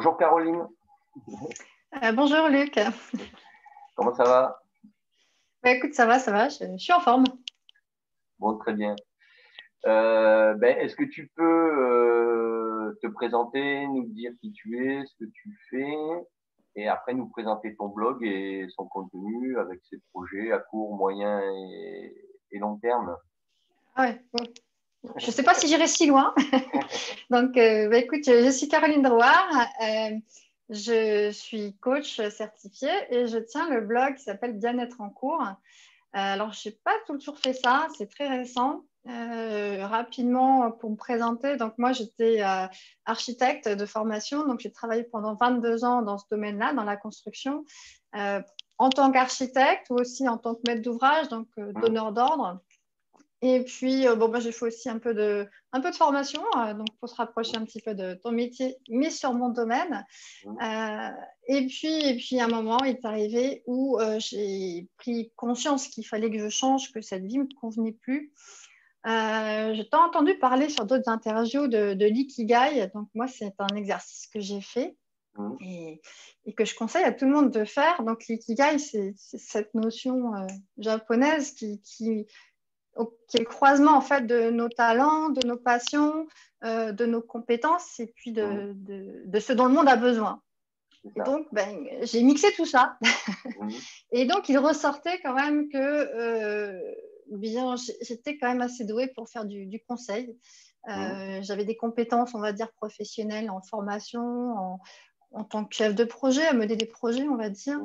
Bonjour Caroline. Euh, bonjour Luc. Comment ça va? Bah, Écoute, ça va, ça va, je, suis en forme. Bon, très bien. Euh, ben, Est-ce que tu peux euh, te présenter, nous dire qui tu es, ce que tu fais, et après nous présenter ton blog et son contenu avec ses projets à court, moyen et, long terme? Ah ouais, Je ne sais pas si j'irai si loin. Donc, bah, écoute, je, suis Caroline Drouard. Je suis coach certifiée et je tiens le blog qui s'appelle Bien-être en cours. Euh, alors, je n'ai pas toujours fait ça, c'est très récent. Euh, rapidement, pour me présenter, donc moi j'étais euh, architecte de formation, donc j'ai travaillé pendant 22 ans dans ce domaine-là, dans la construction, en tant qu'architecte ou aussi en tant que maître d'ouvrage, donc donneur d'ordre. Et puis, euh, bon, bah, j'ai fait aussi un peu de, un peu de formation, euh, donc pour se rapprocher un petit peu de ton métier, mais sur mon domaine. Euh, et, puis, et puis, à un moment, il est arrivé où j'ai pris conscience qu'il fallait que je change, que cette vie ne me convenait plus. j'ai tant entendu parler sur d'autres interviews de, de l'ikigai. Donc, moi, c'est un exercice que j'ai fait. Et, et, que je conseille à tout le monde de faire. Donc, l'ikigai, c'est cette notion japonaise qui, qui, qui est le croisement en fait de nos talents, de nos passions, euh, de nos compétences et puis de, de, ce dont le monde a besoin. Et donc, ben, j'ai mixé tout ça. et donc, il ressortait quand même que euh, bien, j'étais quand même assez douée pour faire du, du conseil. Euh, j'avais des compétences, on va dire, professionnelles en formation, en, en, tant que chef de projet, à mener des projets, on va dire.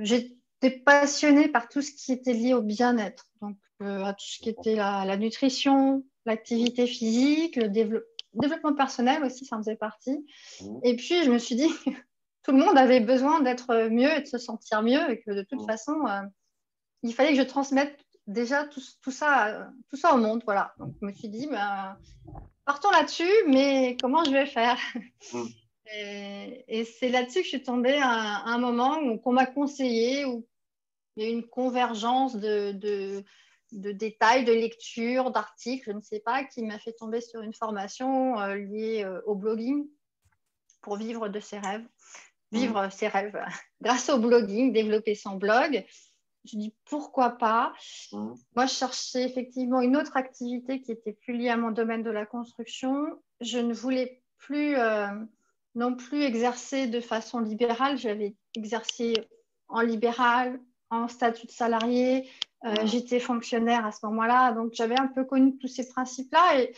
j'ai passionnée par tout ce qui était lié au bien-être, donc euh, à tout ce qui était la, nutrition, l'activité physique, le développement personnel aussi, ça en faisait partie. Mmh. Et puis, je me suis dit, tout le monde avait besoin d'être mieux et de se sentir mieux, et que de toute mmh. façon, euh, il fallait que je transmette déjà tout, tout, ça, tout ça au monde. Voilà. Donc, je me suis dit, ben, partons là-dessus, mais comment je vais faire? Mmh. Et, c'est là-dessus que je suis tombée à, un moment où qu'on m'a conseillé, il y a une convergence de, de, détails, de lectures, d'articles, je ne sais pas, qui m'a fait tomber sur une formation euh, liée euh, au blogging pour vivre de ses rêves, vivre mmh. ses rêves grâce au blogging, développer son blog. Je dis pourquoi pas? Mmh. Moi, je cherchais effectivement une autre activité qui était plus liée à mon domaine de la construction. Je ne voulais plus euh, non plus exercer de façon libérale. J'avais exercé en libéral, en statut de salarié. Euh, j'étais fonctionnaire à ce moment-là, donc j'avais un peu connu tous ces principes-là. Et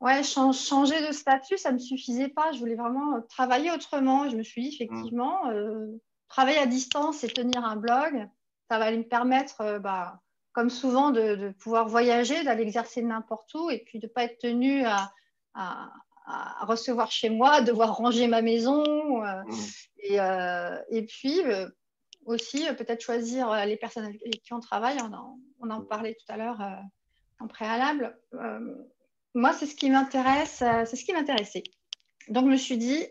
ouais, changer de statut, ça ne me suffisait pas. Je voulais vraiment travailler autrement. Je me suis dit, effectivement, euh, travailler à distance et tenir un blog, ça va me permettre, euh, bah, comme souvent, de, pouvoir voyager, d'aller exercer n'importe où et puis de ne pas être tenu à, recevoir chez moi, devoir ranger ma maison. et, et, puis, aussi euh, peut-être choisir euh, les personnes avec qui on travaille. On en, on en parlait tout à l'heure euh, en préalable. moi, c'est ce qui m'intéresse, c'est ce qui m'intéressait. Donc, je me suis dit,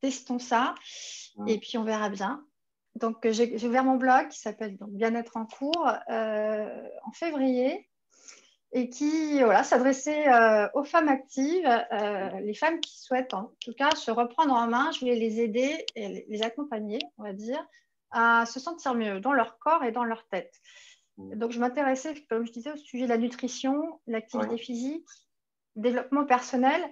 testons ça et puis on verra bien. Donc, j'ai ouvert mon blog qui s'appelle Bien-être en cours en février et qui voilà, s'adressait aux femmes actives, les femmes qui souhaitent en tout cas se reprendre en main. Je voulais les aider et les accompagner, on va dire, à se sentir mieux dans leur corps et dans leur tête. Mmh. Donc, je m'intéressais, comme je disais, au sujet de la nutrition, l'activité physique, développement personnel.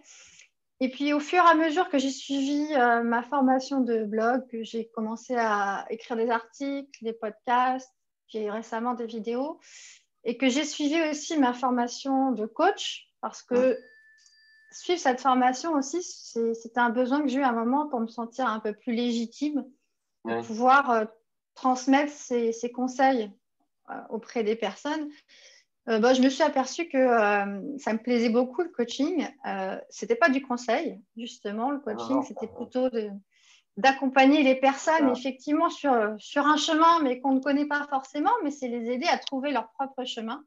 Et puis, au fur et à mesure que j'ai suivi euh, ma formation de blog, que j'ai commencé à écrire des articles, des podcasts, j'ai récemment des vidéos, et que j'ai suivi aussi ma formation de coach, parce que suivre cette formation aussi, c'était un besoin que j'ai eu à un moment pour me sentir un peu plus légitime pouvoir euh, transmettre ces, conseils euh, auprès des personnes. Euh, bah, je me suis aperçue que ça me plaisait beaucoup le coaching. Ce n'était pas du conseil, justement. Le coaching, c'était plutôt d'accompagner les personnes effectivement sur, sur un chemin, mais qu'on ne connaît pas forcément, mais c'est les aider à trouver leur propre chemin.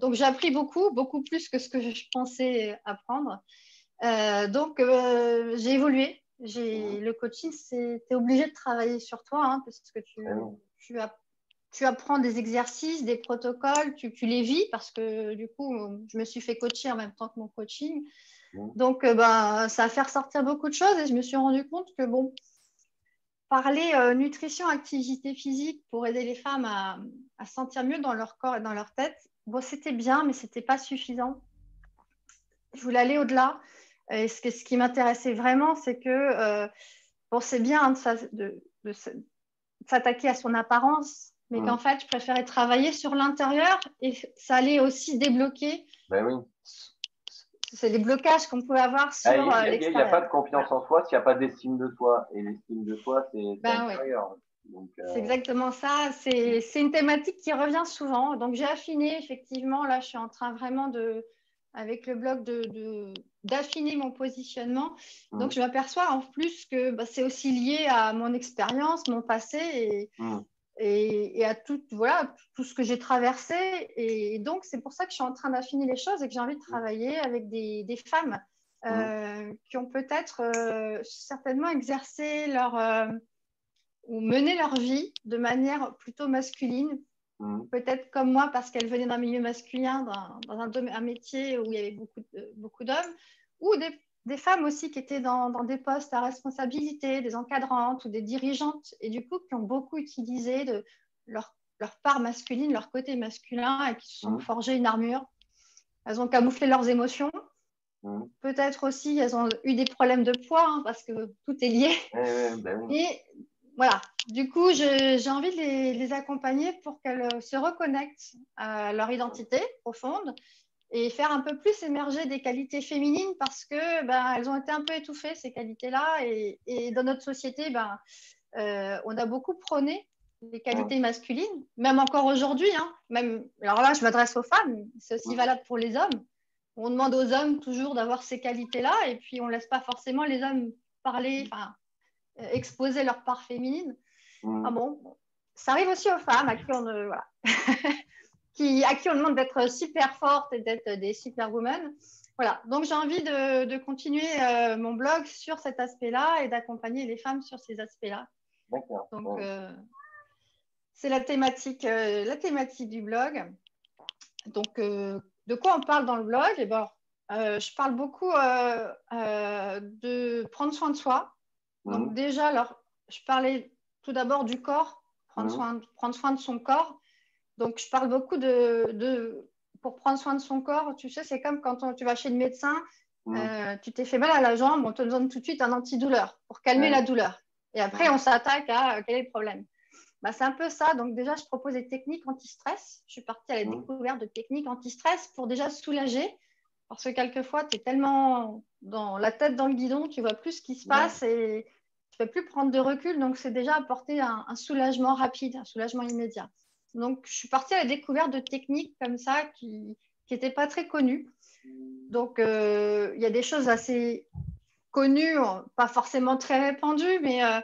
donc j'ai appris beaucoup, beaucoup plus que ce que je pensais apprendre. donc j'ai évolué le coaching, c'est tu es obligé de travailler sur toi hein, parce que tu, tu, tu, apprends des exercices, des protocoles, tu, tu, les vis parce que du coup, je me suis fait coacher en même temps que mon coaching. Donc, ben, ça a fait ressortir beaucoup de choses et je me suis rendu compte que, bon, parler nutrition, activité physique pour aider les femmes à, à, se sentir mieux dans leur corps et dans leur tête, bon, c'était bien, mais ce n'était pas suffisant. Je voulais aller au-delà. Et ce, ce qui m'intéressait vraiment, c'est que, bon, c'est bien de, de s'attaquer à son apparence, mais qu'en fait, je préférais travailler sur l'intérieur et ça allait aussi débloquer. Ben oui. C'est des blocages qu'on peut avoir ah, sur l'extérieur. Il n'y a, pas de confiance en soi s'il n'y a pas d'estime de soi. Et l'estime de soi, c'est ben l'intérieur. Euh, c'est exactement ça. C'est une thématique qui revient souvent. Donc, j'ai affiné, effectivement. Là, je suis en train vraiment de, avec le blog, de, d'affiner mon positionnement. Mmh. Donc, je m'aperçois en plus que bah, c'est aussi lié à mon expérience, mon passé et, mmh. et, à tout, voilà, tout ce que j'ai traversé. Et, donc, c'est pour ça que je suis en train d'affiner les choses et que j'ai envie de travailler avec des, des femmes euh, qui ont peut-être euh, certainement exercé leur euh, ou mené leur vie de manière plutôt masculine Mm. Peut-être comme moi, parce qu'elle venait d'un milieu masculin, dans, un, un, métier où il y avait beaucoup, beaucoup d'hommes, ou des, des, femmes aussi qui étaient dans, dans, des postes à responsabilité, des encadrantes ou des dirigeantes, et du coup qui ont beaucoup utilisé de leur, leur part masculine, leur côté masculin, et qui se sont mm. forgées une armure. Elles ont camouflé leurs émotions. Mm. Peut-être aussi, elles ont eu des problèmes de poids, hein, parce que tout est lié. Ben et voilà, du coup, j'ai envie de les, accompagner pour qu'elles euh, se reconnectent à leur identité profonde et faire un peu plus émerger des qualités féminines parce que ben, elles ont été un peu étouffées, ces qualités-là. Et, dans notre société, ben, euh, on a beaucoup prôné les qualités masculines, même encore aujourd'hui. Hein, même, alors là, je m'adresse aux femmes, c'est aussi valable pour les hommes. On demande aux hommes toujours d'avoir ces qualités-là et puis on ne laisse pas forcément les hommes parler, enfin, exposer leur part féminine. Ah bon, ça arrive aussi aux femmes à qui on, voilà. qui, à qui on demande d'être super fortes et d'être des superwomen. Voilà, donc j'ai envie de, de continuer euh, mon blog sur cet aspect-là et d'accompagner les femmes sur ces aspects-là. Donc, euh, c'est la thématique, la thématique du blog. Donc, de quoi on parle dans le blog? Eh ben, Je parle beaucoup de prendre soin de soi, donc déjà, alors, je parlais tout d'abord du corps, prendre, soin, prendre soin de son corps. Donc, je parle beaucoup de, Pour prendre soin de son corps, tu sais, c'est comme quand tu vas chez le médecin, euh, tu t'es fait mal à la jambe, on te donne tout de suite un antidouleur pour calmer la douleur. Et après, on s'attaque à euh, quel est le problème? Bah, c'est un peu ça. Donc, déjà, je propose des techniques anti-stress. Je suis partie à la découverte de techniques anti-stress pour déjà soulager. Parce que quelquefois, tu es tellement dans la tête dans le guidon, tu vois plus ce qui se passe et tu ne peux plus prendre de recul. Donc, c'est déjà apporter un, soulagement rapide, un soulagement immédiat. Donc, je suis partie à la découverte de techniques comme ça qui n'étaient pas très connues. Donc, euh, il y a des choses assez connues, pas forcément très répandues, mais euh,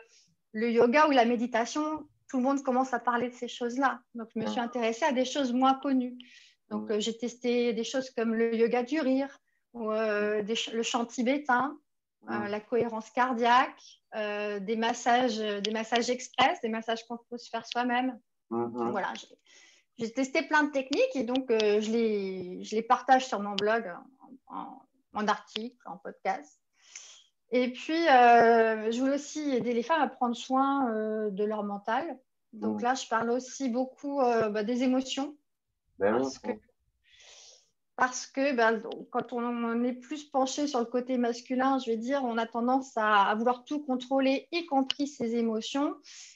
le yoga ou la méditation, tout le monde commence à parler de ces choses-là. Donc, je me suis intéressée à des choses moins connues. Donc, euh, j'ai testé des choses comme le yoga du rire, ou, euh, le chant tibétain, euh, la cohérence cardiaque, des, massages, des massages express, des massages qu'on peut se faire soi-même. Mm-hmm. Voilà, j'ai testé plein de techniques et donc je, les, je les partage sur mon blog en, en article, en podcast. Et puis, je voulais aussi aider les femmes à prendre soin de leur mental. Donc mm. là, je parle aussi beaucoup bah, des émotions, ben parce que, ben, quand on est plus penché sur le côté masculin, je vais dire, on a tendance à, vouloir tout contrôler, y compris ses émotions.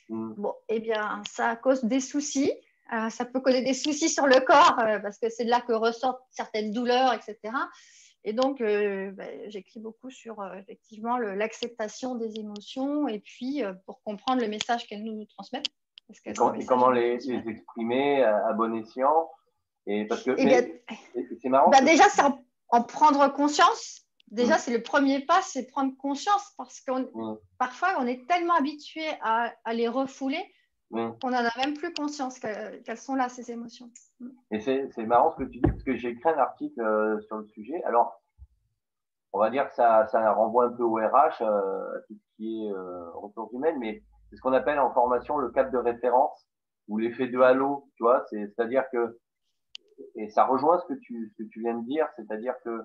Mm. Bon, eh bien, ça cause des soucis. Euh, ça peut causer des soucis sur le corps euh, parce que c'est de là que ressortent certaines douleurs, etc. Et donc, euh, ben, j'écris beaucoup sur effectivement l'acceptation des émotions et puis pour comprendre le message qu'elles nous transmettent. et comment les, les, exprimer à bon escient? Et parce que c'est marrant. Bah déjà, c'est en, prendre conscience. Déjà, mm. c'est le premier pas, c'est prendre conscience parce que mm. parfois, on est tellement habitué à, les refouler mm. qu'on n'en a même plus conscience qu'elles sont là, ces émotions. Et c'est marrant ce que tu dis parce que j'ai écrit un article euh, sur le sujet. Alors, on va dire que ça, ça renvoie un peu au RH, euh, à tout ce qui est euh, ressources humaines, mais c'est ce qu'on appelle en formation le cadre de référence ou l'effet de halo, tu vois, c'est-à-dire que et ça rejoint ce que tu, ce que tu viens de dire, c'est-à-dire que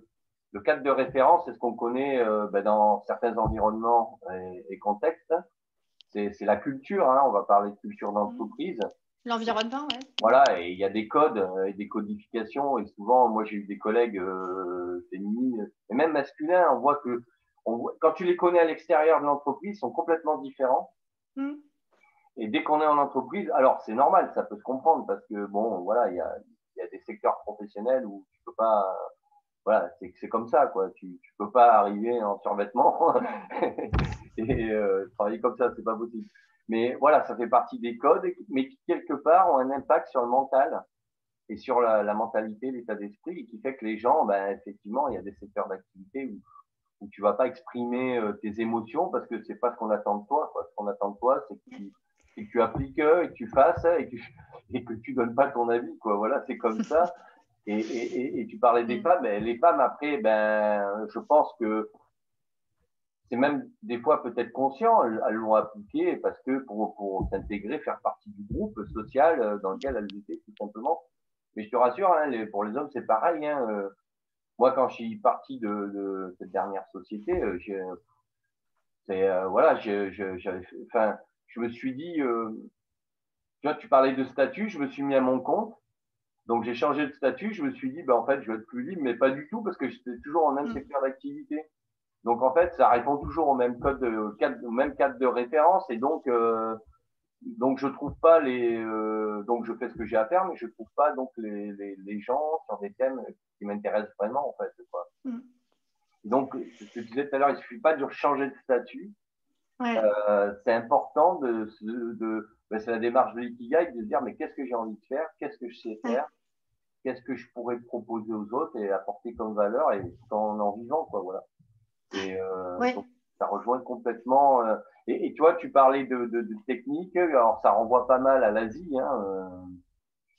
le cadre de référence, c'est ce qu'on connaît euh, ben, dans certains environnements et, contextes. C'est la culture, hein, on va parler de culture d'entreprise. L'environnement, oui. Voilà, et il y a des codes euh, et des codifications. Et souvent, moi, j'ai eu des collègues euh, féminines et même masculins. On voit que on quand tu les connais à l'extérieur de l'entreprise, ils sont complètement différents. Mm. Et dès qu'on est en entreprise, alors c'est normal, ça peut se comprendre parce que bon, voilà, il y a, y a, des secteurs professionnels où tu peux pas, voilà, c'est comme ça, quoi. Tu, tu peux pas arriver en survêtement et euh, travailler comme ça, c'est pas possible. Mais voilà, ça fait partie des codes, mais qui quelque part ont un impact sur le mental et sur la, mentalité, l'état d'esprit, et qui fait que les gens, ben, effectivement, il y a des secteurs d'activité où, où tu vas pas exprimer euh, tes émotions parce que c'est pas ce qu'on attend de toi. Quoi. Ce qu'on attend de toi, c'est que que tu appliques et que tu fasses et que, et que tu donnes pas ton avis. Quoi. Voilà, c'est comme ça. Et, et, et, tu parlais des mm. femmes, les femmes après, ben, je pense que c'est même des fois peut-être conscient, elles l'ont appliqué parce que pour, pour s'intégrer, faire partie du groupe social euh, dans lequel elles étaient, tout simplement. Mais je te rassure, hein, les, pour les hommes, c'est pareil. Hein, euh, moi, quand je suis parti de, de cette dernière société, euh, euh, voilà, j'avais, enfin, je me suis dit, euh, tu vois, tu parlais de statut, je me suis mis à mon compte. Donc j'ai changé de statut, je me suis dit, ben, en fait, je vais être plus libre, mais pas du tout parce que j'étais toujours en même mm. secteur d'activité. Donc en fait, ça répond toujours au même code, de, cadre, au même cadre de référence, et donc euh, donc je trouve pas les, euh, donc je fais ce que j'ai à faire, mais je trouve pas donc les, les, les gens sur des thèmes qui m'intéressent vraiment en fait. Quoi. Mm. Donc ce que tu disais tout à l'heure, il suffit pas de changer de statut. Ouais. Euh, c'est important de, de ben, c'est la démarche de l'ikigai de se dire mais qu'est-ce que j'ai envie de faire, qu'est-ce que je sais faire, qu'est-ce que je pourrais proposer aux autres et apporter comme valeur et en en vivant quoi voilà. Et euh, ça rejoint complètement. Euh, et, et, tu vois, tu parlais de, de, de, technique, alors ça renvoie pas mal à l'Asie. Hein, euh,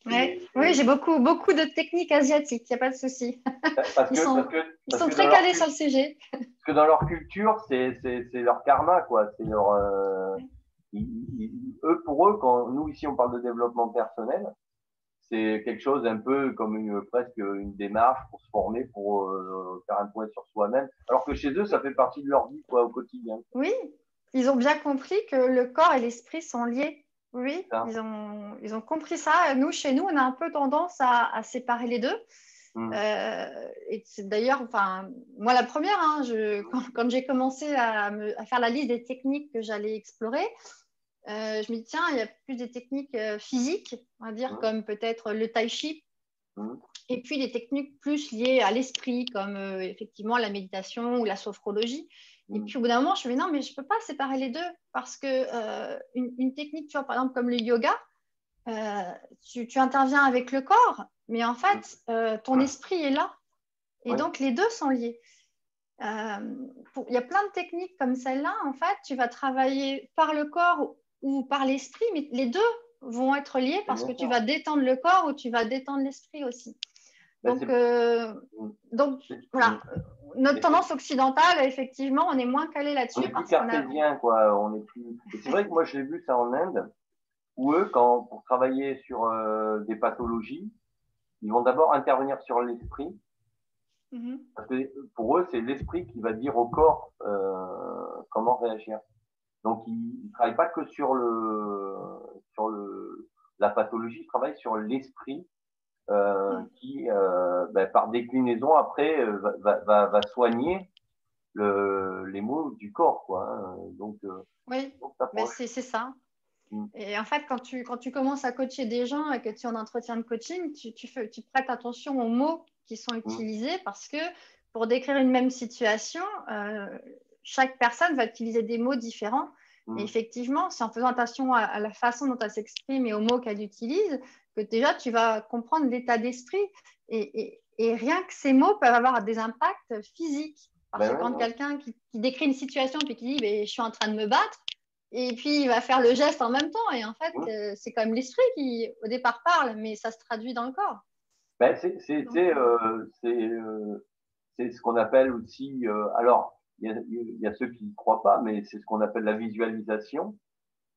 ouais. oui, j'ai beaucoup, beaucoup de techniques asiatiques, il n'y a pas de souci. ils sont, que, ils sont très calés sur le sujet. Parce que dans leur culture, c'est leur karma, quoi. C'est leur. Euh, eux, pour eux, quand nous ici on parle de développement personnel, c'est quelque chose un peu comme une, presque une démarche pour se former, pour euh, faire un point sur soi-même. Alors que chez eux, ça fait partie de leur vie quoi, au quotidien. Oui, ils ont bien compris que le corps et l'esprit sont liés. Oui, ils ont, ils ont compris ça. Nous, chez nous, on a un peu tendance à, à séparer les deux. Mmh. Euh, et c'est d'ailleurs, enfin, moi la première, hein, je, quand, quand j'ai commencé à, me, à, faire la liste des techniques que j'allais explorer, euh, je me dis, tiens, il y a plus des techniques euh, physiques, on va dire, comme peut-être le tai chi, et puis des techniques plus liées à l'esprit, comme effectivement la méditation ou la sophrologie. Et puis au bout d'un moment, je me dis, non, mais je ne peux pas séparer les deux, parce que une, une, technique, tu vois, par exemple, comme le yoga, tu, tu, interviens avec le corps, mais en fait, ton esprit est là. Et donc, les deux sont liés. Il y a plein de techniques comme celle-là. En fait, tu vas travailler par le corps ou par l'esprit, mais les deux vont être liés parce que tu vas détendre le corps ou tu vas détendre l'esprit aussi. Donc, euh, donc voilà, notre tendance occidentale, effectivement, on est moins calé là-dessus. On est plus cartésien, quoi. On est plus... C'est vrai que moi, j'ai vu ça en Inde, où eux, quand, pour travailler sur euh, des pathologies, ils vont d'abord intervenir sur l'esprit. Mm-hmm. Parce que pour eux, c'est l'esprit qui va dire au corps euh, comment réagir. Donc, ils ne travaillent pas que sur, le, sur le, la pathologie, ils travaillent sur l'esprit euh, qui, euh, ben, par déclinaison, après, euh, va, va, va soigner le, les maux du corps. Quoi, hein. Donc, oui, c'est ça. Mm. Et en fait, quand tu, quand tu commences à coacher des gens et que tu es en entretien de coaching, tu, tu, fais, tu prêtes attention aux mots qui sont mm. utilisés parce que pour décrire une même situation, euh, chaque personne va utiliser des mots différents. Et mm. effectivement, c'est en faisant attention à, la façon dont elle s'exprime et aux mots qu'elle utilise que déjà tu vas comprendre l'état d'esprit. Et, rien que ces mots peuvent avoir des impacts physiques. Parce ben que quand quelqu'un qui, décrit une situation puis qui dit ben, Je suis en train de me battre, et puis il va faire le geste en même temps. Et en fait, euh, c'est quand même l'esprit qui, au départ, parle, mais ça se traduit dans le corps. Ben, c'est euh, euh, ce qu'on appelle aussi. alors, il y, a, ceux qui ne croient pas, mais c'est ce qu'on appelle la visualisation,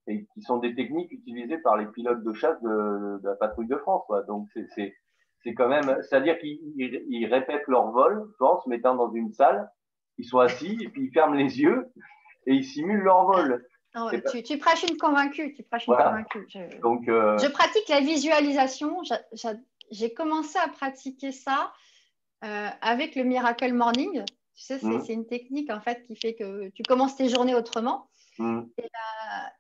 et qui sont des techniques utilisées par les pilotes de chasse de, la patrouille de France. Donc, c'est c'est quand même, c'est-à-dire qu'ils répètent leur vol, je pense, se mettant dans une salle, ils sont assis et puis ils ferment les yeux et ils simulent leur vol. Ah tu, prêches une convaincue, tu prêches une convaincue. Je, Donc, euh, je pratique la visualisation. J'ai commencé à pratiquer ça euh, avec le Miracle Morning. Tu sais, mmh. c'est une technique en fait qui fait que tu commences tes journées autrement. Mmh. Euh,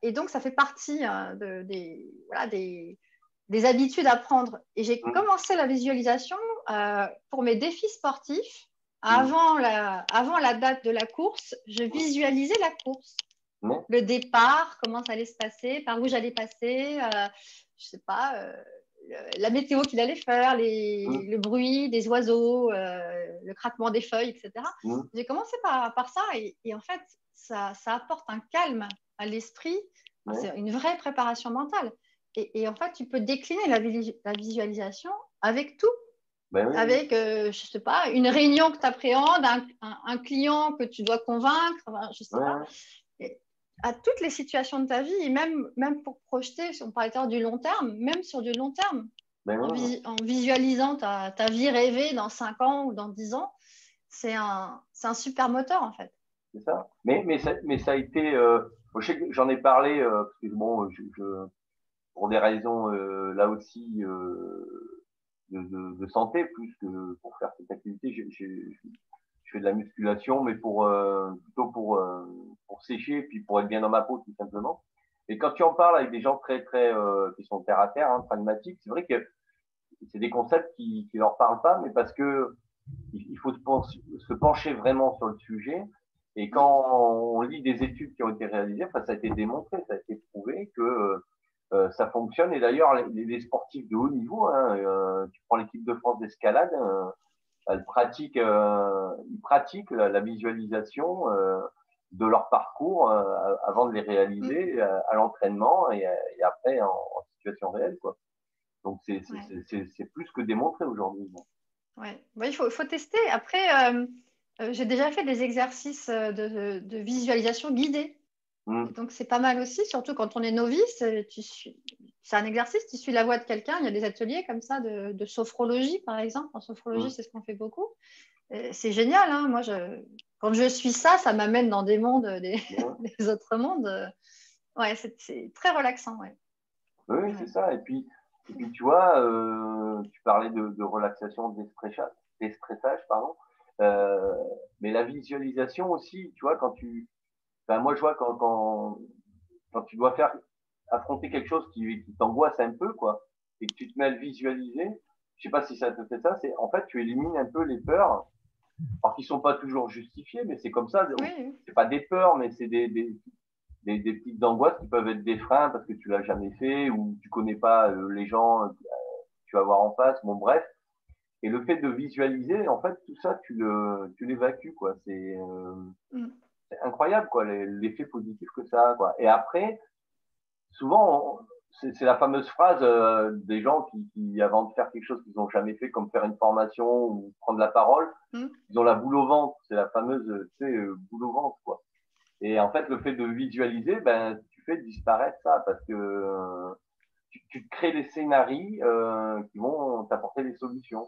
et, donc, ça fait partie de, des, voilà, des, des habitudes à prendre. Et j'ai mmh. commencé la visualisation euh, pour mes défis sportifs. Mmh. Avant, la, avant la date de la course, je visualisais la course. Le départ, comment ça allait se passer, par où j'allais passer, euh, je sais pas, euh, la météo qu'il allait faire, les, le bruit des oiseaux, le craquement des feuilles, etc. J'ai commencé par, par ça et, en fait, ça, ça, apporte un calme à l'esprit. C'est une vraie préparation mentale. Et, en fait, tu peux décliner la, visualisation avec tout. Ben avec, euh, je sais pas, une réunion que tu appréhendes, un, client que tu dois convaincre, je sais pas. à toutes les situations de ta vie, et même, même pour projeter, on parlait du long terme, même sur du long terme, ben en, visualisant ta, ta, vie rêvée dans 5 ans ou dans 10 ans, c'est un, un, super moteur en fait. C'est ça. Mais, mais, ça. mais ça a été. Euh, j'en ai parlé, euh, parce que bon, je, pour des raisons euh, là aussi euh, de, de, de, santé plus que pour faire cette activité. je fais de la musculation, mais pour euh, plutôt pour euh, pour sécher, puis pour être bien dans ma peau tout simplement. Et quand tu en parles avec des gens très très qui sont terre à terre, hein, pragmatiques, c'est vrai que c'est des concepts qui qui leur parlent pas, mais parce que il faut se pencher vraiment sur le sujet. Et quand on lit des études qui ont été réalisées, enfin, ça a été démontré, ça a été prouvé que euh, ça fonctionne. Et d'ailleurs, les, sportifs de haut niveau, hein, euh, tu prends l'équipe de France d'escalade, euh, ils pratiquent la, visualisation de leur parcours avant de les réaliser mm. à, l'entraînement et, après en, situation réelle. Quoi. Donc, c'est plus que démontré aujourd'hui. Ouais. il faut, faut, tester. Après, j'ai déjà fait des exercices de, de visualisation guidée. Mm. Donc, c'est pas mal aussi, surtout quand on est novice. Euh, c'est un exercice, tu suis la voix de quelqu'un. Il y a des ateliers comme ça de, sophrologie, par exemple. En sophrologie, mm. c'est ce qu'on fait beaucoup. C'est génial. Hein. Moi, je... quand je suis ça, ça m'amène dans des mondes, des, autres mondes. Ouais, c'est très relaxant. Ouais. Oui, c'est ça. Et puis, tu vois, euh, tu parlais de, relaxation, déstressage, pardon. Euh, mais la visualisation aussi, tu vois, quand tu, ben, moi, je vois quand, quand, quand tu dois faire affronter quelque chose qui, qui t'angoisse un peu, quoi, et que tu te mets à le visualiser, je sais pas si ça te fait ça, c'est en fait tu élimines un peu les peurs, alors qu'ils sont pas toujours justifiées, mais c'est comme ça. Oui. C'est pas des peurs, mais c'est des, des, des, des, petites angoisses qui peuvent être des freins parce que tu l'as jamais fait ou tu connais pas euh, les gens que tu vas voir en face. Bon, bref. Et le fait de visualiser, en fait, tout ça, tu le, tu l'évacues, quoi. C'est, euh, mm c'est incroyable quoi l'effet positif que ça a quoi. Et après, souvent c'est la fameuse phrase euh, des gens qui, avant de faire quelque chose qu'ils n'ont jamais fait, comme faire une formation ou prendre la parole, mmh. ils ont la boule au ventre. C'est la fameuse, tu sais, euh, boule au ventre, quoi. Et en fait, le fait de visualiser, ben, tu fais disparaître ça parce que euh, tu, tu, crées des scénarios qui vont t'apporter des solutions.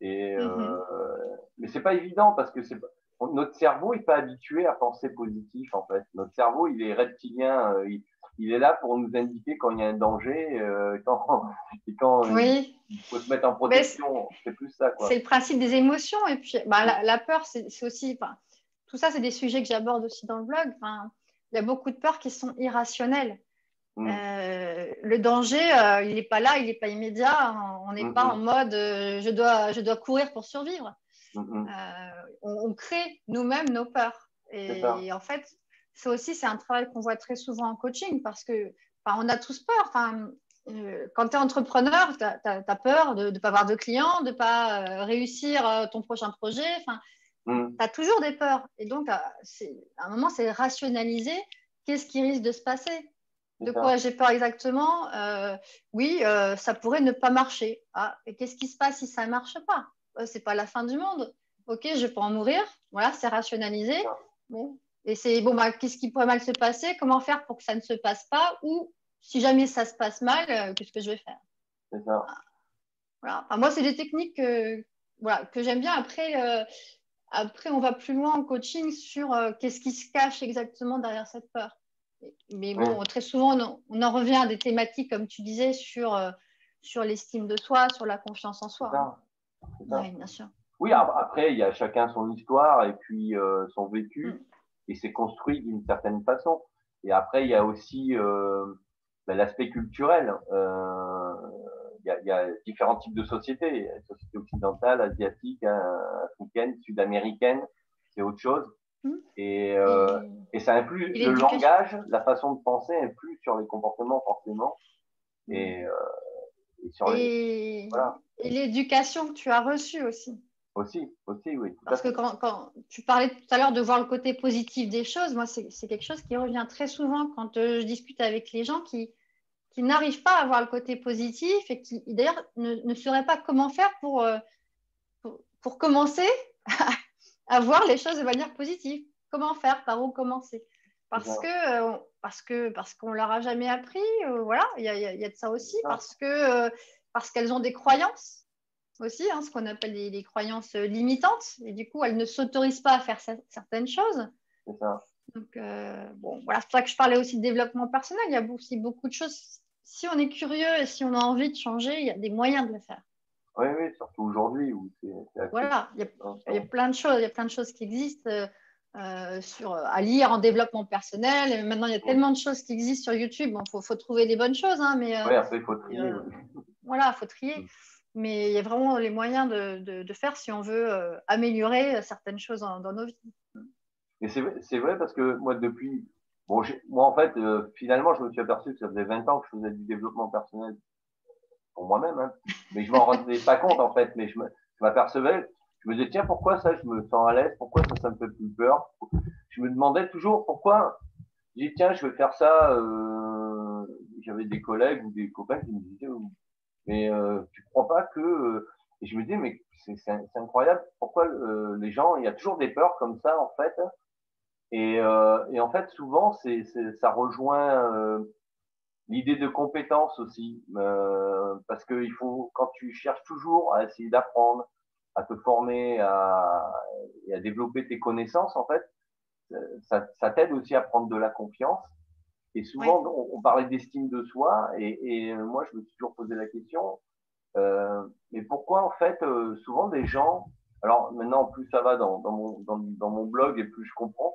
Et mmh mais c'est pas évident parce que c'est notre cerveau n'est pas habitué à penser positif en fait. Notre cerveau, il est reptilien. Euh, il, est là pour nous indiquer quand il y a un danger, euh, quand, quand il faut se mettre en protection. C'est plus ça. C'est le principe des émotions. Et puis, bah, la, peur, c'est aussi. Tout ça, c'est des sujets que j'aborde aussi dans le blog. Il y a beaucoup de peurs qui sont irrationnelles. Mm. Euh, le danger, il n'est pas là, il n'est pas immédiat. On n'est pas en mode je, dois, je dois courir pour survivre. Euh, on, crée nous-mêmes nos peurs. Et, en fait, ça aussi, c'est un travail qu'on voit très souvent en coaching parce que on a tous peur. Euh, quand tu es entrepreneur, tu as, peur de ne pas avoir de clients, de ne pas euh, réussir ton prochain projet. Mm. Tu as toujours des peurs. Et donc, à un moment, c'est rationaliser qu'est-ce qui risque de se passer. De quoi j'ai peur exactement Oui, ça pourrait ne pas marcher. Ah, et qu'est-ce qui se passe si ça ne marche pas? Euh, c'est pas la fin du monde. Ok, je peux en mourir. Voilà, c'est rationalisé. Bon. Et c'est bon, bah, qu'est-ce qui pourrait mal se passer? Comment faire pour que ça ne se passe pas? Ou si jamais ça se passe mal, euh, qu'est-ce que je vais faire? C'est ça. Voilà. moi, c'est des techniques que, voilà, que j'aime bien. Après, après, on va plus loin en coaching sur qu'est-ce qui se cache exactement derrière cette peur. Mais bon, très souvent, on, en revient à des thématiques, comme tu disais, sur, sur l'estime de soi, sur la confiance en soi. Oui, bien sûr. Oui, après, il y a chacun son histoire et puis son vécu, mm. et c'est construit d'une certaine façon. Et après, il y a aussi euh, ben, l'aspect culturel. Euh, il, y a, il, y a, différents types de sociétés. Société occidentale, asiatique, africaine, sud-américaine, c'est autre chose. Et, euh, et, ça influe, le langage, la façon de penser influe sur les comportements forcément. Et, euh, et sur les, voilà. et l'éducation que tu as reçue aussi. Aussi, aussi, oui. Parce que quand, quand, tu parlais tout à l'heure de voir le côté positif des choses, moi, c'est quelque chose qui revient très souvent quand euh, je discute avec les gens qui, qui n'arrivent pas à voir le côté positif et qui, d'ailleurs, ne, ne sauraient pas comment faire pour, euh, pour, pour, commencer à, voir les choses de manière positive. Comment faire, par où commencer? Parce que, euh, parce que parce qu'on leur a jamais appris, voilà, il y a, y a, de ça aussi, parce que parce qu'elles ont des croyances aussi, hein, ce qu'on appelle les, croyances limitantes. Et du coup, elles ne s'autorisent pas à faire certaines choses. C'est ça. Donc, euh, bon, voilà, c'est pour ça que je parlais aussi de développement personnel. Il y a aussi beaucoup de choses. Si on est curieux et si on a envie de changer, il y a des moyens de le faire. Oui, oui, surtout aujourd'hui où c'est. Voilà, il y, a, il y, a, plein de choses. Il y a plein de choses qui existent. Euh, sur, à lire en développement personnel. Et maintenant, il y a tellement de choses qui existent sur YouTube. Il faut, faut, trouver des bonnes choses. Hein, mais, euh, après, il faut trier. voilà, il faut trier. Mm mais il y a vraiment les moyens de, faire si on veut euh, améliorer certaines choses dans, nos vies. Et c'est vrai parce que moi, depuis. Bon, moi, en fait, euh, finalement, je me suis aperçu que ça faisait 20 ans que je faisais du développement personnel moi-même, hein. mais je m'en rendais pas compte, en fait. Mais je m'apercevais, je me disais, tiens, pourquoi ça, je me sens à l'aise? Pourquoi ça, ça me fait plus peur? Je me demandais toujours pourquoi. J'ai dit, tiens, je vais faire ça. Euh, J'avais des collègues ou des copains qui me disaient, mais euh, tu crois pas que euh, et je me dis mais c'est incroyable pourquoi euh, les gens il y a toujours des peurs comme ça en fait? Et, euh, et en fait souvent c'est ça rejoint euh, l'idée de compétence aussi parce que il faut quand tu cherches toujours à essayer d'apprendre à te former à, et à développer tes connaissances en fait ça, ça t'aide aussi à prendre de la confiance. Et souvent, on, parlait d'estime de soi, et, euh, moi, je me suis toujours posé la question, euh, mais pourquoi, en fait, euh, souvent des gens, alors maintenant, plus ça va dans, dans, mon, dans, dans, mon blog et plus je comprends,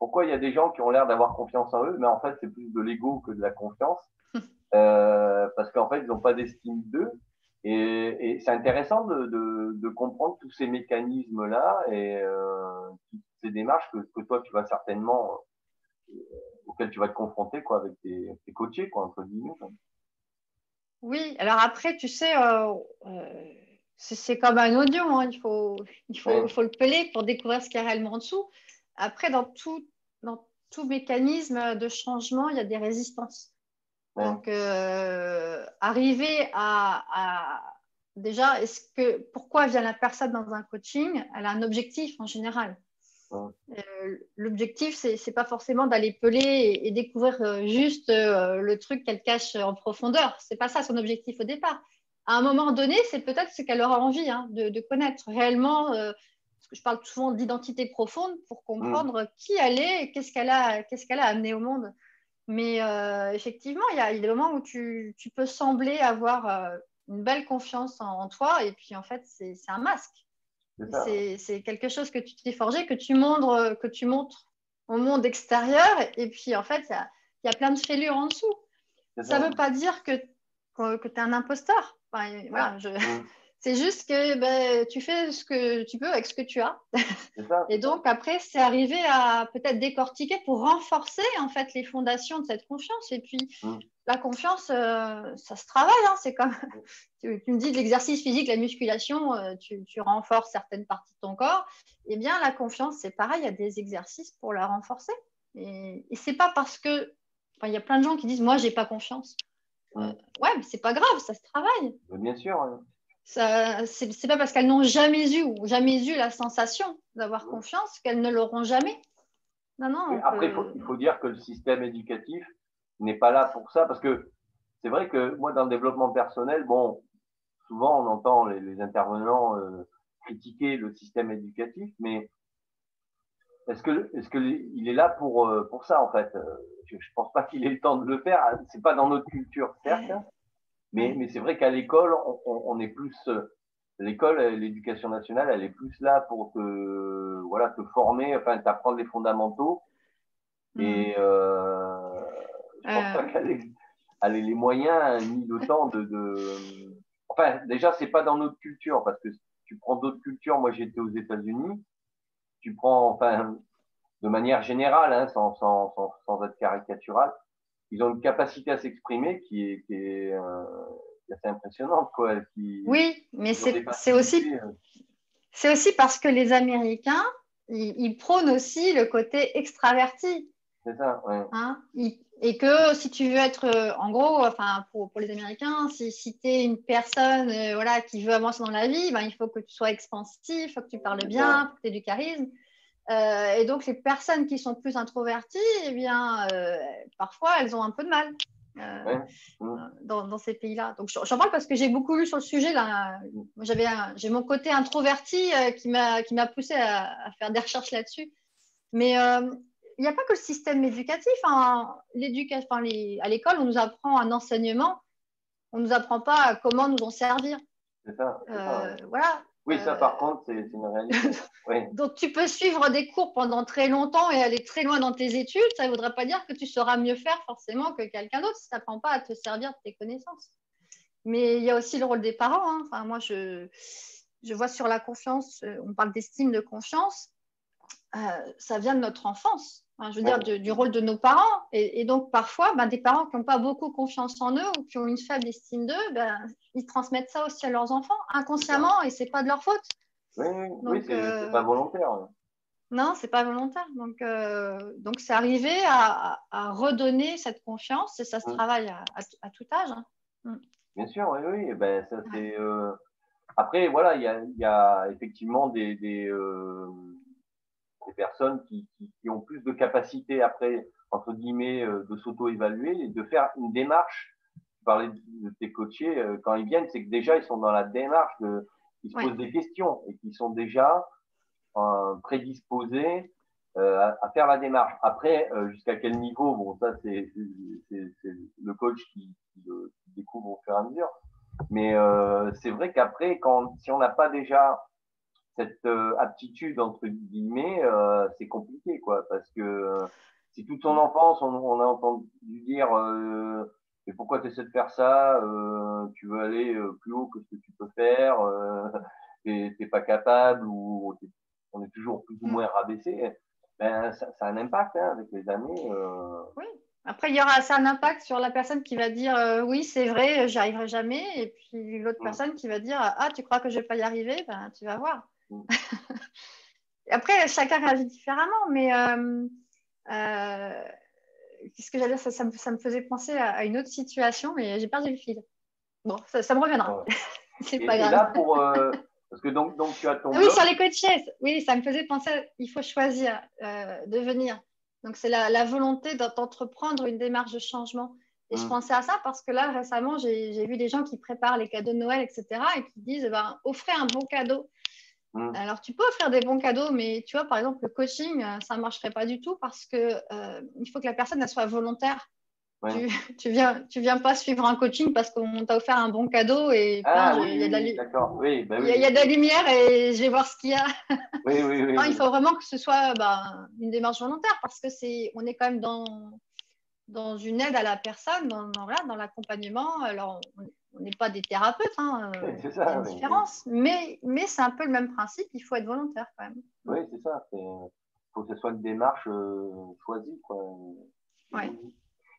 pourquoi il y a des gens qui ont l'air d'avoir confiance en eux, mais en fait, c'est plus de l'ego que de la confiance, euh, parce qu'en fait, ils n'ont pas d'estime d'eux. Et, et c'est intéressant de, de, de, comprendre tous ces mécanismes-là et euh, toutes ces démarches que, que toi, tu vas certainement auquel tu vas te confronter quoi, avec tes, tes coachés, quoi, entre guillemets. Oui, alors après, tu sais, euh, euh, c'est comme un audio, hein. il, faut, il, faut, il faut le peler pour découvrir ce qu'il y a réellement en dessous. Après, dans tout, dans tout mécanisme de changement, il y a des résistances. Donc, euh, arriver à, à, déjà, est-ce que pourquoi vient la personne dans un coaching? Elle a un objectif en général. Euh, L'objectif, c'est n'est pas forcément d'aller peler et, découvrir euh, juste euh, le truc qu'elle cache en profondeur. C'est pas ça son objectif au départ. À un moment donné, c'est peut-être ce qu'elle aura envie hein, de, de, connaître réellement. Euh, je parle souvent d'identité profonde pour comprendre qui elle est et qu'est-ce qu'elle a, qu'est-ce qu'elle a amené au monde. Mais euh, effectivement, il y, a des moments où tu, tu peux sembler avoir une belle confiance en, en, toi et puis en fait, c'est un masque. C'est quelque chose que tu t'es forgé, que tu, montres, que tu montres au monde extérieur. Et puis, en fait, il y, a, plein de fêlures en dessous. Ça ne veut pas dire que, que, tu es un imposteur. voilà, je, C'est juste que ben, tu fais ce que tu peux avec ce que tu as. Et donc, après, c'est arrivé à peut-être décortiquer pour renforcer en fait les fondations de cette confiance. Et puis, mm. la confiance, euh, ça se travaille. Hein. c'est comme, tu, me dis de l'exercice physique, la musculation, euh, tu, tu, renforces certaines parties de ton corps. Eh bien, la confiance, c'est pareil, il y a des exercices pour la renforcer. Et, et c'est pas parce que, il y a plein de gens qui disent, moi, j'ai pas confiance. Euh, ouais, mais c'est pas grave, ça se travaille. bien sûr. C'est pas parce qu'elles n'ont jamais eu ou jamais eu la sensation d'avoir confiance qu'elles ne l'auront jamais. Non, non. Après, il, faut, dire que le système éducatif n'est pas là pour ça parce que c'est vrai que moi, dans le développement personnel, bon, souvent on entend les, intervenants critiquer le système éducatif, mais est-ce que est-ce que il est là pour pour ça en fait? Je, ne pense pas qu'il ait le temps de le faire. C'est pas dans notre culture certes, mais mais c'est vrai qu'à l'école on, on, est plus l'école, l'éducation nationale, elle est plus là pour te, voilà, te former, enfin, t'apprendre les fondamentaux. Mm. Et euh, je pense pas euh. qu'elle ait, les moyens ni le temps de, de... Enfin, déjà, c'est pas dans notre culture, parce que tu prends d'autres cultures. Moi, j'étais aux États-Unis. Tu prends, enfin, de manière générale, hein, sans, sans, sans, sans, être caricatural, ils ont une capacité à s'exprimer qui est, qui est euh, assez impressionnante. Quoi, oui, mais c'est aussi, euh. c'est aussi parce que les Américains, ils, prônent aussi le côté extraverti. C'est ça, oui. Hein et que si tu veux être, euh, en gros, enfin, pour, pour les Américains, si, si tu es une personne euh, voilà, qui veut avancer dans la vie, ben, il faut que tu sois expansif, il faut que tu parles bien, que tu aies du charisme. Et donc, les personnes qui sont plus introverties, eh bien, parfois, elles ont un peu de mal. Euh, euh, dans, ces pays-là. Donc j'en parle parce que j'ai beaucoup lu sur le sujet. Là. J'avais j'ai mon côté introverti euh, qui m'a qui m'a poussé à, faire des recherches là-dessus. Mais il n'y a pas que le système éducatif. Hein. L'éducation, enfin, à l'école, on nous apprend un enseignement. On ne nous apprend pas comment nous en servir. C'est ça, Voilà. Oui, ça par contre, c'est une réalité. Donc tu peux suivre des cours pendant très longtemps et aller très loin dans tes études. Ça ne voudrait pas dire que tu sauras mieux faire forcément que quelqu'un d'autre si tu n'apprends pas à te servir de tes connaissances. Mais il y a aussi le rôle des parents. Hein. Enfin, moi, je, je vois sur la confiance, euh, on parle d'estime de confiance. Euh, ça vient de notre enfance je veux dire, du rôle de nos parents. Et, donc, parfois, ben, des parents qui n'ont pas beaucoup confiance en eux ou qui ont une faible estime d'eux, ben, ils transmettent ça aussi à leurs enfants inconsciemment et ce n'est pas de leur faute. Oui, oui c'est euh, pas volontaire. Non, c'est pas volontaire. Donc, euh, donc c'est arrivé à, redonner cette confiance et ça se mm. travaille à, tout âge. Hein. Mm. Bien sûr, oui, oui. Ben, ça, euh, Après, voilà, il y a, y a, effectivement des, des des personnes qui, qui, ont plus de capacité après, entre guillemets, euh, de s'auto-évaluer et de faire une démarche. Tu parlais de tes coachés, euh, quand ils viennent, c'est que déjà, ils sont dans la démarche, de, ils se posent des questions et qu'ils sont déjà euh, prédisposés à, faire la démarche. Après, jusqu'à quel niveau, bon, ça, c'est le coach qui, qui, découvre au fur et à mesure. Mais c'est vrai qu'après, quand si on n'a pas déjà cette euh, aptitude entre guillemets, euh, c'est compliqué quoi, parce que euh, si toute son enfance on, a entendu dire mais pourquoi tu essaies de faire ça, tu veux aller plus haut que ce que tu peux faire, tu n'es pas capable ou on est toujours plus ou mm. moins rabaissé, ben ça, a un impact hein, avec les années. Oui. Après, il y aura ça un impact sur la personne qui va dire oui, c'est vrai, j'y arriverai jamais. Et puis l'autre mm. personne qui va dire ah, tu crois que je vais pas y arriver? Ben, Tu vas voir. Après, chacun réagit différemment, mais euh, euh, qu'est-ce que j'allais dire ça, ça, me, faisait penser à, une autre situation, mais j'ai perdu le fil. Bon, ça, me reviendra. C'est pas grave. là, pour, euh, parce que donc, donc tu as ton. Oui, sur les coachés, oui, ça me faisait penser, il faut choisir de venir. Donc, c'est la, volonté d'entreprendre une démarche de changement. Et je mmh. pensais à ça parce que là, récemment, j'ai vu des gens qui préparent les cadeaux de Noël, etc., et qui disent ben, offrez un bon cadeau. Mm. Alors, tu peux offrir des bons cadeaux, mais tu vois, par exemple, le coaching, euh, ça ne marcherait pas du tout parce qu'il euh, faut que la personne elle soit volontaire. Tu, ne viens, tu viens pas suivre un coaching parce qu'on t'a offert un bon cadeau et ah, il y a de la oui, bah il, y a, de la lumière et je vais voir ce qu'il y a. Il faut vraiment que ce soit bah, une démarche volontaire parce que c'est, on est quand même dans, dans une aide à la personne, dans, dans l'accompagnement. Alors, on n'est pas des thérapeutes, hein, euh, c'est ça, une différence, mais, mais c'est un peu le même principe, il faut être volontaire quand même. Oui, c'est ça, il faut que ce soit une démarche euh, choisie. Quoi.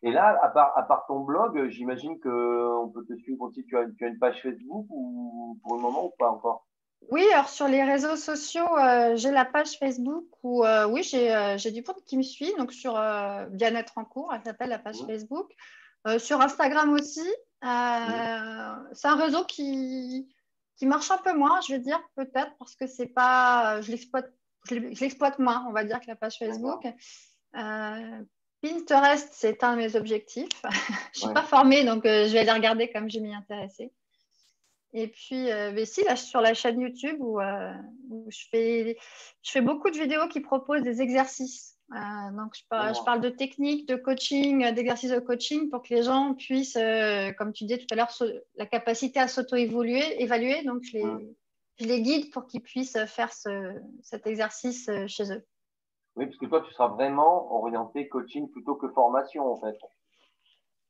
Et là, à part, à part ton blog, j'imagine qu'on peut te suivre aussi, tu as, tu as, une page Facebook ou pour le moment ou pas encore? Oui, alors sur les réseaux sociaux, euh, j'ai la page Facebook où oui, j'ai du monde qui me suit, donc sur Bien-être en cours, elle s'appelle la page Facebook. sur Instagram aussi, euh, c'est un réseau qui, qui marche un peu moins, je veux dire, peut-être parce que c'est pas, je l'exploite, je l'exploite moins, on va dire, que la page Facebook. Euh, Pinterest, c'est un de mes objectifs. je ne suis pas formée, donc euh, je vais aller regarder comme je m'y intéressais. Et puis, mais si, là, sur la chaîne YouTube où, je, fais, je fais beaucoup de vidéos qui proposent des exercices. Donc, je parle, je parle, de techniques, de coaching, d'exercices de coaching pour que les gens puissent, comme tu disais tout à l'heure, la capacité à s'auto-évoluer, évaluer. Donc, je les, je les guide pour qu'ils puissent faire ce, cet exercice chez eux. Oui, parce que toi, tu seras vraiment orienté coaching plutôt que formation, en fait.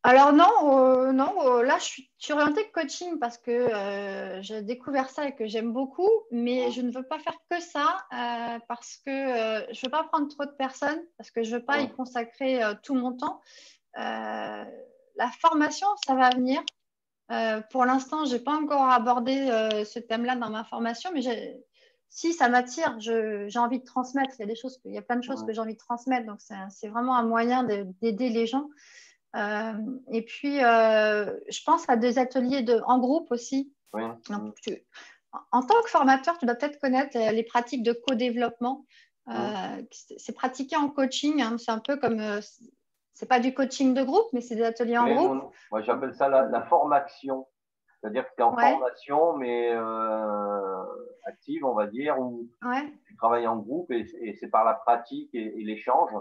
Alors non, euh, non euh, là, je suis, orientée coaching parce que euh, j'ai découvert ça et que j'aime beaucoup, mais je ne veux pas faire que ça parce que je ne veux pas prendre trop de personnes, parce que je ne veux pas y consacrer tout mon temps. la formation, ça va venir. pour l'instant, je n'ai pas encore abordé ce thème-là dans ma formation, mais si ça m'attire, j'ai envie de transmettre. Il y a des choses, il y a plein de choses que j'ai envie de transmettre. Donc, c'est vraiment un moyen d'aider les gens. Euh, et puis, euh, je pense à des ateliers de, en groupe aussi. en tant que formateur, tu dois peut-être connaître les pratiques de co-développement. Euh, c'est pratiqué en coaching. Hein. c'est un peu comme c'est pas du coaching de groupe, mais c'est des ateliers en groupe. moi, j'appelle ça la, formation. C'est-à-dire que tu es en formation, mais active, on va dire, où tu travailles en groupe et, c'est par la pratique et, l'échange.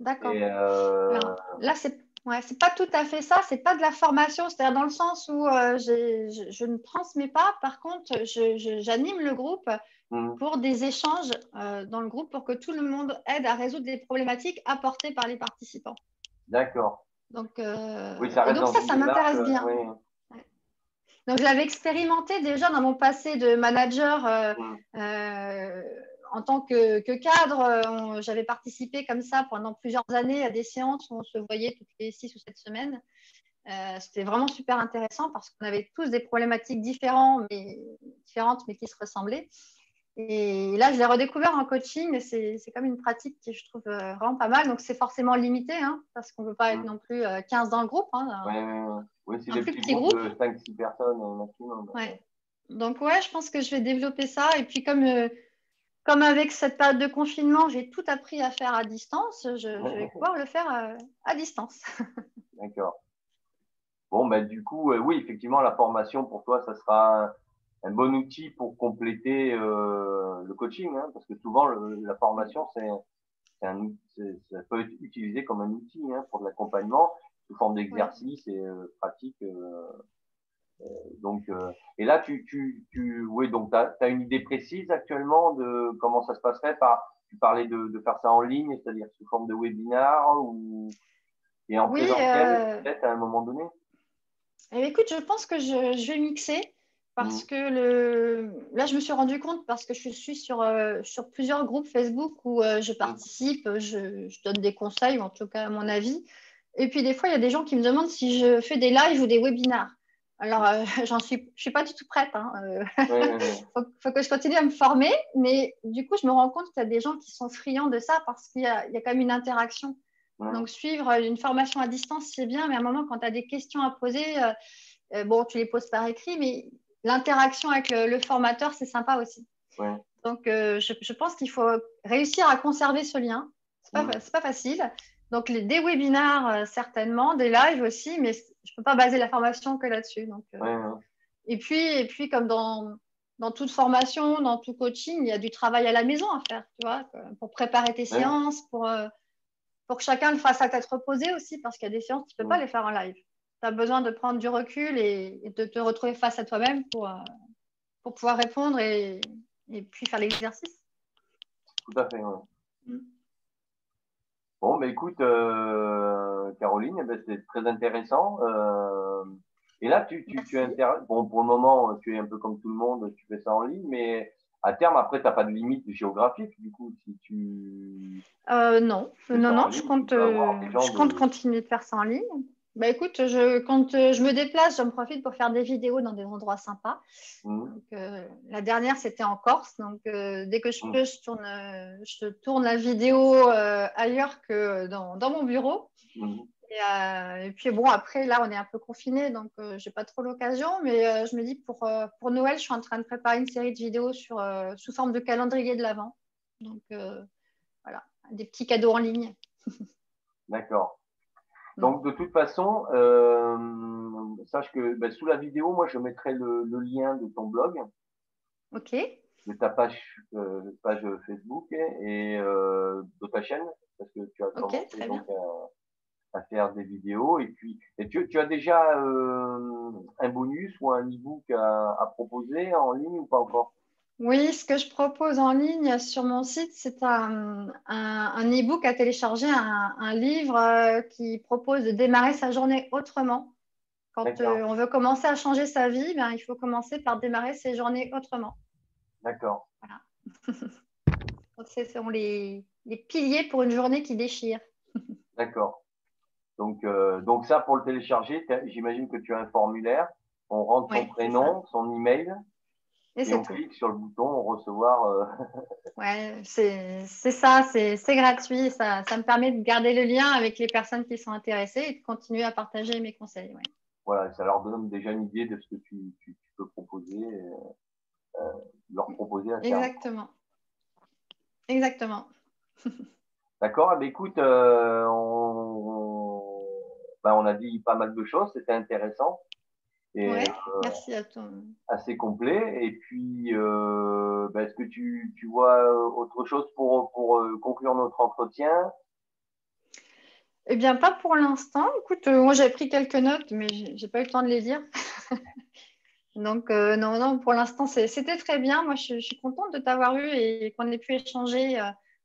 D'accord. Euh... Là, c'est Ouais, c'est pas tout à fait ça, c'est pas de la formation, c'est-à-dire dans le sens où euh, je, ne transmets pas, par contre, j'anime le groupe mmh. pour des échanges euh, dans le groupe pour que tout le monde aide à résoudre des problématiques apportées par les participants. D'accord. Donc, euh, oui, ça, donc ça, ça m'intéresse bien. Donc, je l'avais expérimenté déjà dans mon passé de manager mmh. En tant que, cadre. J'avais participé comme ça pendant plusieurs années à des séances où on se voyait toutes les six ou sept semaines. Euh, c'était vraiment super intéressant parce qu'on avait tous des problématiques différentes mais, différentes, mais qui se ressemblaient. Et là, je l'ai redécouvert en coaching et c'est comme une pratique qui je trouve euh, vraiment pas mal. Donc, c'est forcément limité hein, parce qu'on ne veut pas être non plus 15 euh, dans le groupe. Hein, oui, c'est des petits groupes de 5-6 personnes maximum. Ouais. Donc, ouais, je pense que je vais développer ça. Et puis, comme, euh, comme avec cette période de confinement, j'ai tout appris à faire à distance, je, vais pouvoir le faire euh, à distance. D'accord. Bon, ben, du coup, euh, oui, effectivement, la formation pour toi, ça sera un, bon outil pour compléter le coaching, hein, parce que souvent, la formation, c'est un, ça peut être utilisé comme un outil hein, pour de l'accompagnement sous forme d'exercice et euh, pratique. Euh, euh, donc, et là, tu, tu, tu oui, donc tu as, une idée précise actuellement de comment ça se passerait par, Tu parlais de, de faire ça en ligne, c'est-à-dire sous forme de webinar ou et en présentiel peut-être à un moment donné? Eh écoute, je pense que je, je vais mixer parce mmh. que le... là, je me suis rendu compte parce que je suis sur, sur plusieurs groupes Facebook où je mmh. participe, je, je, donne des conseils ou en tout cas mon avis. Et puis des fois, il y a des gens qui me demandent si je fais des lives ou des webinars. Alors, euh, j'en suis, je suis pas du tout prête. Il hein, euh. faut, que je continue à me former, mais du coup, je me rends compte qu'il y a des gens qui sont friands de ça parce qu'il y, a quand même une interaction. Donc, suivre une formation à distance, c'est bien, mais à un moment, quand tu as des questions à poser, euh, bon, tu les poses par écrit, mais l'interaction avec le, formateur, c'est sympa aussi. Donc, je, je, pense qu'il faut réussir à conserver ce lien. C'est pas, pas facile. Donc, les, des webinars, euh, certainement, des lives aussi, mais je ne peux pas baser la formation que là-dessus. Euh, et, puis, et puis, comme dans, dans, toute formation, dans tout coaching, il y a du travail à la maison à faire, tu vois, pour préparer tes séances, pour, euh, pour que chacun le fasse à tête reposée aussi, parce qu'il y a des séances, tu ne peux pas les faire en live. Tu as besoin de prendre du recul et, de te retrouver face à toi-même pour, pour pouvoir répondre et, et puis faire l'exercice. Tout à fait, oui. Mm. Bon, mais écoute, euh, Caroline, eh ben, c'est très intéressant. Euh, et là, tu, tu, tu bon, pour le moment, tu es un peu comme tout le monde, tu fais ça en ligne, mais à terme, après, tu n'as pas de limite géographique, du coup, si tu. Euh, non, non, non, je compte, je compte continuer de faire ça en ligne. Bah écoute, je, quand euh, je me déplace, j'en profite pour faire des vidéos dans des endroits sympas. Mmh. Euh, la dernière, c'était en Corse. Donc, euh, dès que je mmh. peux, je tourne, je tourne la vidéo ailleurs que dans, dans mon bureau. Mmh. Et, puis, bon, après, là, on est un peu confiné, donc je n'ai pas trop l'occasion. Mais je me dis, pour, pour Noël, je suis en train de préparer une série de vidéos sur, sous forme de calendrier de l'Avent. Donc, voilà, des petits cadeaux en ligne. D'accord. Donc, de toute façon, euh, sache que ben, sous la vidéo, moi, je mettrai le, lien de ton blog. OK. De ta page, euh, page Facebook et, euh, de ta chaîne, parce que tu as commencé donc, à, faire des vidéos. Et puis, et tu, tu as déjà un bonus ou un e-book à, à proposer en ligne ou pas encore? Oui, ce que je propose en ligne sur mon site, c'est un, e-book à télécharger, un, livre euh, qui propose de démarrer sa journée autrement. Quand euh, on veut commencer à changer sa vie, ben, il faut commencer par démarrer ses journées autrement. D'accord. Voilà. ce sont les, piliers pour une journée qui déchire. D'accord. Donc, euh, donc ça, pour le télécharger, j'imagine que tu as un formulaire. On rentre son prénom, son email. Et, on clique sur le bouton recevoir. Euh, ouais, c'est ça, c'est gratuit. Ça, ça, me permet de garder le lien avec les personnes qui sont intéressées et de continuer à partager mes conseils. Ouais. Voilà, ça leur donne déjà une idée de ce que tu, tu, peux proposer, euh, euh, leur proposer à faire. Exactement. Exactement. D'accord, eh ben, écoute, on, ben, on a dit pas mal de choses, c'était intéressant. Et, euh, merci à toi. Assez complet. Et puis, euh, bah, est-ce que tu, tu, vois autre chose pour, pour euh, conclure notre entretien? Eh bien, pas pour l'instant. Écoute, moi j'avais pris quelques notes, mais j'ai pas eu le temps de les lire. Donc, non, non, pour l'instant, c'était très bien. Moi, je, suis contente de t'avoir eu et qu'on ait pu échanger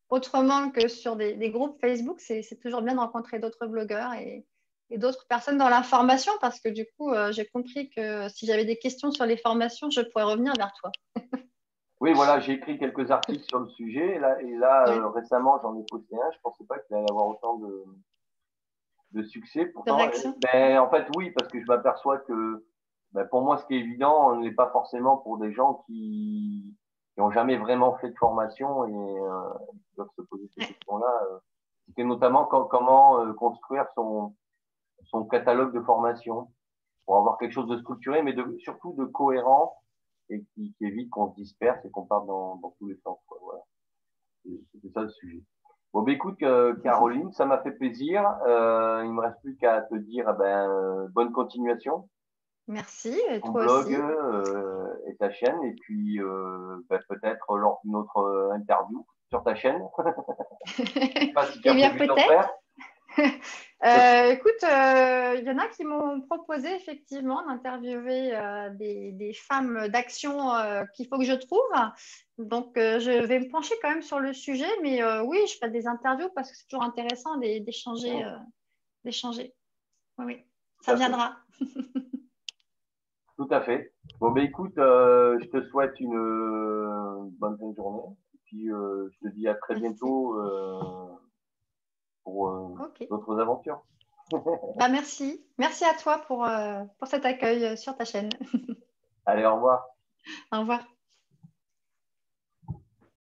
autrement que sur des, des groupes Facebook. C'est toujours bien de rencontrer d'autres blogueurs et, et d'autres personnes dans la formation parce que du coup, euh, j'ai compris que si j'avais des questions sur les formations, je pourrais revenir vers toi. oui, voilà, j'ai écrit quelques articles sur le sujet et là, et là euh, récemment, j'en ai posté un. Je ne pensais pas qu'il allait avoir autant de, de succès. Pourtant, ben, en fait, oui, parce que je m'aperçois que ben, pour moi, ce qui est évident, on n'est pas forcément pour des gens qui n'ont jamais vraiment fait de formation et euh, qui doivent se poser ces questions-là. C'était notamment comment construire son son catalogue de formation pour avoir quelque chose de structuré, mais de, surtout de cohérent et qui, évite qu'on se disperse et qu'on parte dans, tous les sens. Voilà. C'était ça le sujet. Bon, ben, écoute, euh, Caroline, ça m'a fait plaisir. Euh, il me reste plus qu'à te dire eh ben, euh, bonne continuation. Merci, et Ton blog euh, et ta chaîne, et puis ben, peut-être lors d'une autre interview sur ta chaîne. pas si tu as eh peut-être. Euh, écoute, il euh, y en a qui m'ont proposé effectivement d'interviewer euh, des, femmes d'action qu'il faut que je trouve. Donc, je vais me pencher quand même sur le sujet, mais oui, je fais des interviews parce que c'est toujours intéressant d'échanger. d'échanger. Oui, oui, ça viendra. Tout à fait. Bon, ben écoute, je te souhaite une bonne fin de journée. Et puis, je te dis à très bientôt pour euh, d'autres aventures. bah, merci. Merci à toi pour, euh, pour cet accueil euh, sur ta chaîne. Allez, au revoir. Au revoir.